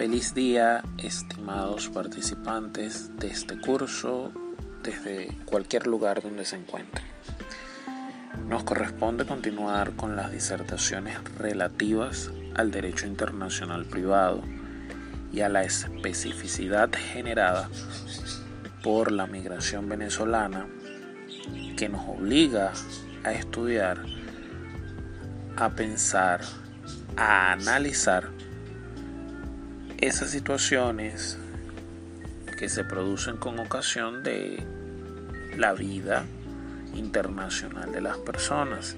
Feliz día, estimados participantes de este curso desde cualquier lugar donde se encuentren. Nos corresponde continuar con las disertaciones relativas al derecho internacional privado y a la especificidad generada por la migración venezolana que nos obliga a estudiar, a pensar, a analizar esas situaciones que se producen con ocasión de la vida internacional de las personas.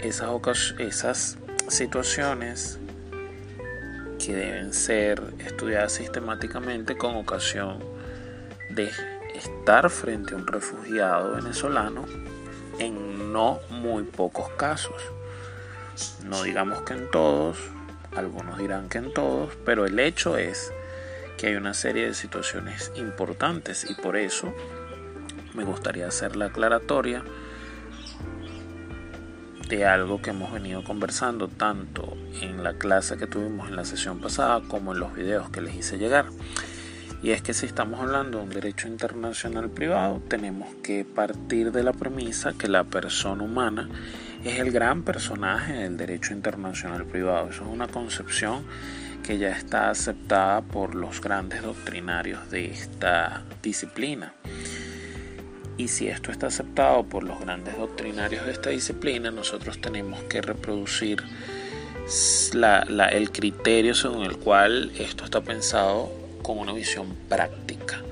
Esas, esas situaciones que deben ser estudiadas sistemáticamente con ocasión de estar frente a un refugiado venezolano en no muy pocos casos. No digamos que en todos, algunos dirán que en todos, pero el hecho es que hay una serie de situaciones importantes y por eso me gustaría hacer la aclaratoria de algo que hemos venido conversando tanto en la clase que tuvimos en la sesión pasada como en los videos que les hice llegar. Y es que si estamos hablando de un derecho internacional privado, tenemos que partir de la premisa que la persona humana es el gran personaje del derecho internacional privado. Eso es una concepción que ya está aceptada por los grandes doctrinarios de esta disciplina. Y si esto está aceptado por los grandes doctrinarios de esta disciplina, nosotros tenemos que reproducir el criterio según el cual esto está pensado con una visión práctica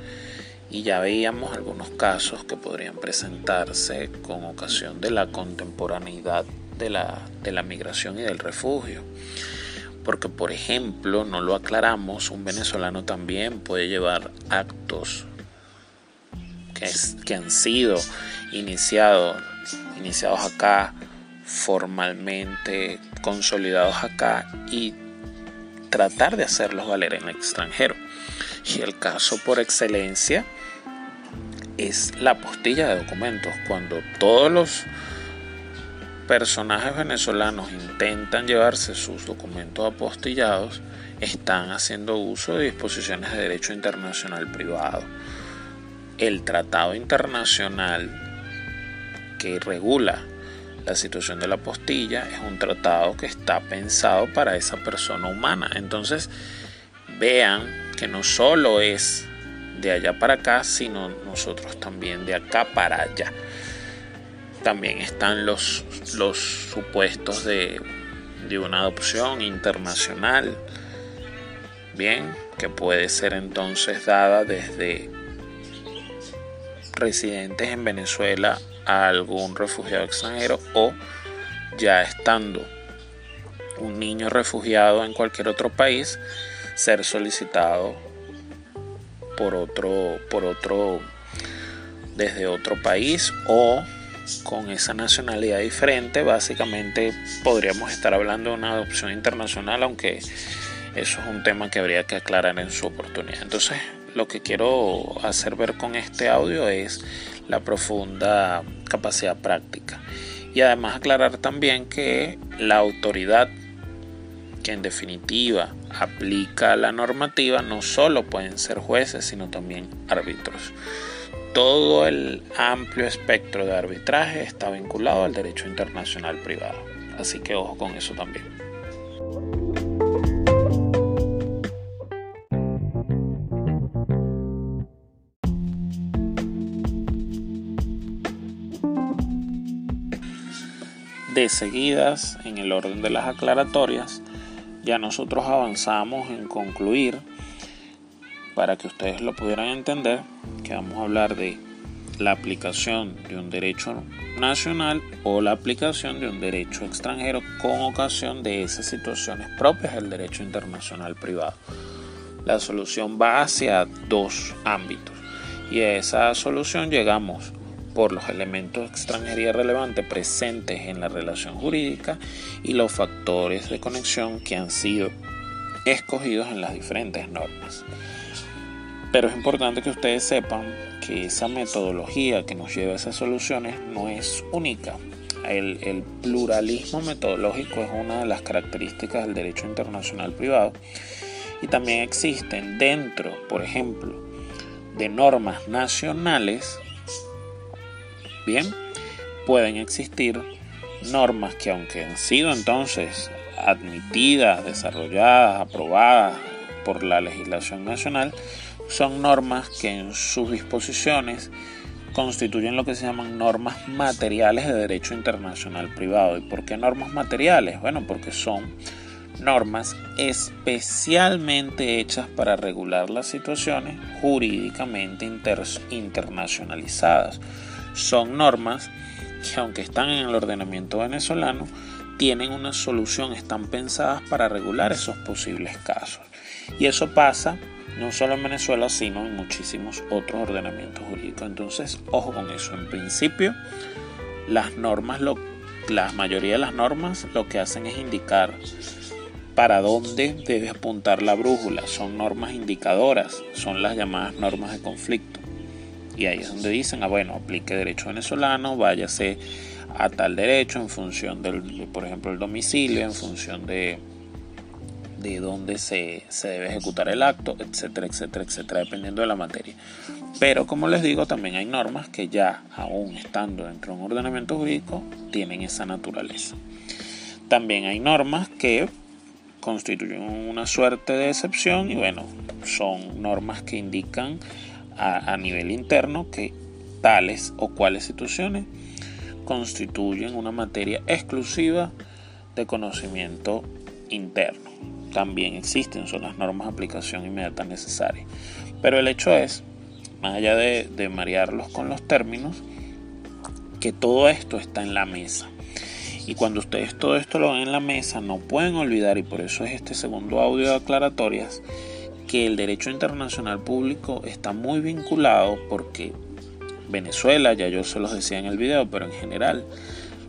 y ya veíamos algunos casos que podrían presentarse con ocasión de la contemporaneidad de la, de la migración y del refugio. Porque, por ejemplo, no lo aclaramos, un venezolano también puede llevar actos que, que han sido iniciados, iniciados acá, formalmente consolidados acá y tratar de hacerlos valer en el extranjero. Y el caso por excelencia es la postilla de documentos. Cuando todos los personajes venezolanos intentan llevarse sus documentos apostillados, están haciendo uso de disposiciones de derecho internacional privado. El tratado internacional que regula la situación de la postilla es un tratado que está pensado para esa persona humana. Entonces, vean que no solo es de allá para acá, sino nosotros también de acá para allá. También están los, los supuestos de, de una adopción internacional, bien, que puede ser entonces dada desde residentes en Venezuela a algún refugiado extranjero o ya estando un niño refugiado en cualquier otro país, ser solicitado por otro, por otro, desde otro país o con esa nacionalidad diferente, básicamente podríamos estar hablando de una adopción internacional, aunque eso es un tema que habría que aclarar en su oportunidad. Entonces, lo que quiero hacer ver con este audio es la profunda capacidad práctica y además aclarar también que la autoridad que en definitiva aplica la normativa no solo pueden ser jueces, sino también árbitros. Todo el amplio espectro de arbitraje está vinculado al derecho internacional privado. Así que ojo con eso también. De seguidas, en el orden de las aclaratorias, ya nosotros avanzamos en concluir para que ustedes lo pudieran entender que vamos a hablar de la aplicación de un derecho nacional o la aplicación de un derecho extranjero con ocasión de esas situaciones propias del derecho internacional privado. La solución va hacia dos ámbitos y a esa solución llegamos por los elementos de extranjería relevante presentes en la relación jurídica y los factores de conexión que han sido escogidos en las diferentes normas. Pero es importante que ustedes sepan que esa metodología que nos lleva a esas soluciones no es única. El, el, pluralismo metodológico es una de las características del derecho internacional privado Y también existen dentro, por ejemplo, de normas nacionales, bien, pueden existir normas que aunque han sido entonces admitidas, desarrolladas, aprobadas por la legislación nacional, son normas que en sus disposiciones constituyen lo que se llaman normas materiales de derecho internacional privado. ¿Y por qué normas materiales? Bueno, porque son normas especialmente hechas para regular las situaciones jurídicamente internacionalizadas. Son normas que aunque están en el ordenamiento venezolano, tienen una solución, están pensadas para regular esos posibles casos. Y eso pasa no solo en Venezuela, sino en muchísimos otros ordenamientos jurídicos. Entonces, ojo con eso. En principio, las normas, lo, la mayoría de las normas lo que hacen es indicar para dónde debe apuntar la brújula. Son normas indicadoras, son las llamadas normas de conflicto. Y ahí es donde dicen, ah, bueno, aplique derecho venezolano, váyase a tal derecho en función del, por ejemplo, el domicilio, en función de, de dónde se, se debe ejecutar el acto, etcétera, etcétera, etcétera, dependiendo de la materia. Pero como les digo, también hay normas que ya, aún estando dentro de un ordenamiento jurídico, tienen esa naturaleza. También hay normas que constituyen una suerte de excepción y bueno, son normas que indican a, nivel interno que tales o cuales situaciones constituyen una materia exclusiva de conocimiento interno. También existen, son las normas de aplicación inmediata necesarias. Pero el hecho es, más allá de, de marearlos con los términos, que todo esto está en la mesa. Y cuando ustedes todo esto lo ven en la mesa, no pueden olvidar, y por eso es este segundo audio de aclaratorias, que el derecho internacional público está muy vinculado porque Venezuela, ya yo se los decía en el video, pero en general,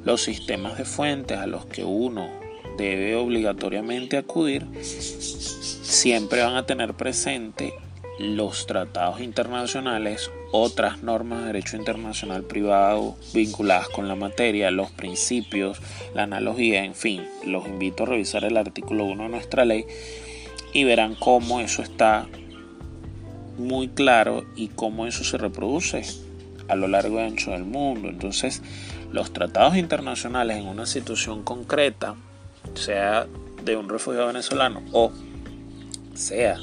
los sistemas de fuentes a los que uno debe obligatoriamente acudir siempre van a tener presente los tratados internacionales, otras normas de derecho internacional privado vinculadas con la materia, los principios, la analogía, en fin, los invito a revisar el artículo 1 de nuestra ley y verán cómo eso está muy claro y cómo eso se reproduce a lo largo y ancho del mundo. Entonces, los tratados internacionales en una situación concreta, sea de un refugiado venezolano o sea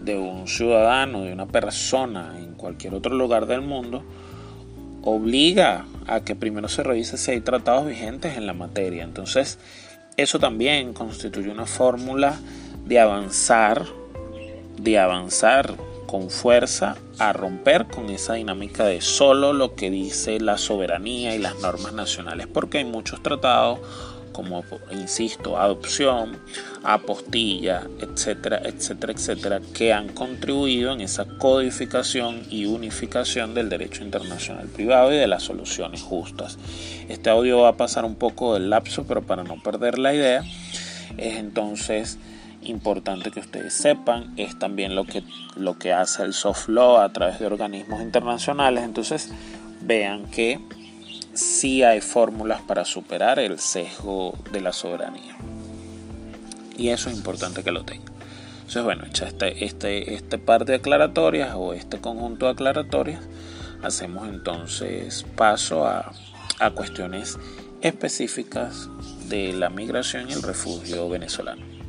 de un ciudadano, de una persona en cualquier otro lugar del mundo, obliga a que primero se revise si hay tratados vigentes en la materia. Entonces, eso también constituye una fórmula de avanzar, de avanzar con fuerza a romper con esa dinámica de solo lo que dice la soberanía y las normas nacionales, porque hay muchos tratados como, insisto, adopción, apostilla, etcétera, etcétera, etcétera, que han contribuido en esa codificación y unificación del derecho internacional privado y de las soluciones justas. Este audio va a pasar un poco del lapso, pero para no perder la idea, es entonces importante que ustedes sepan es también lo que, lo que hace el soft law a través de organismos internacionales. Entonces vean que sí hay fórmulas para superar el sesgo de la soberanía. Y eso es importante que lo tengan. Entonces, bueno, hecha este, este, este par de aclaratorias o este conjunto de aclaratorias, hacemos entonces paso a, a cuestiones específicas de la migración y el refugio venezolano.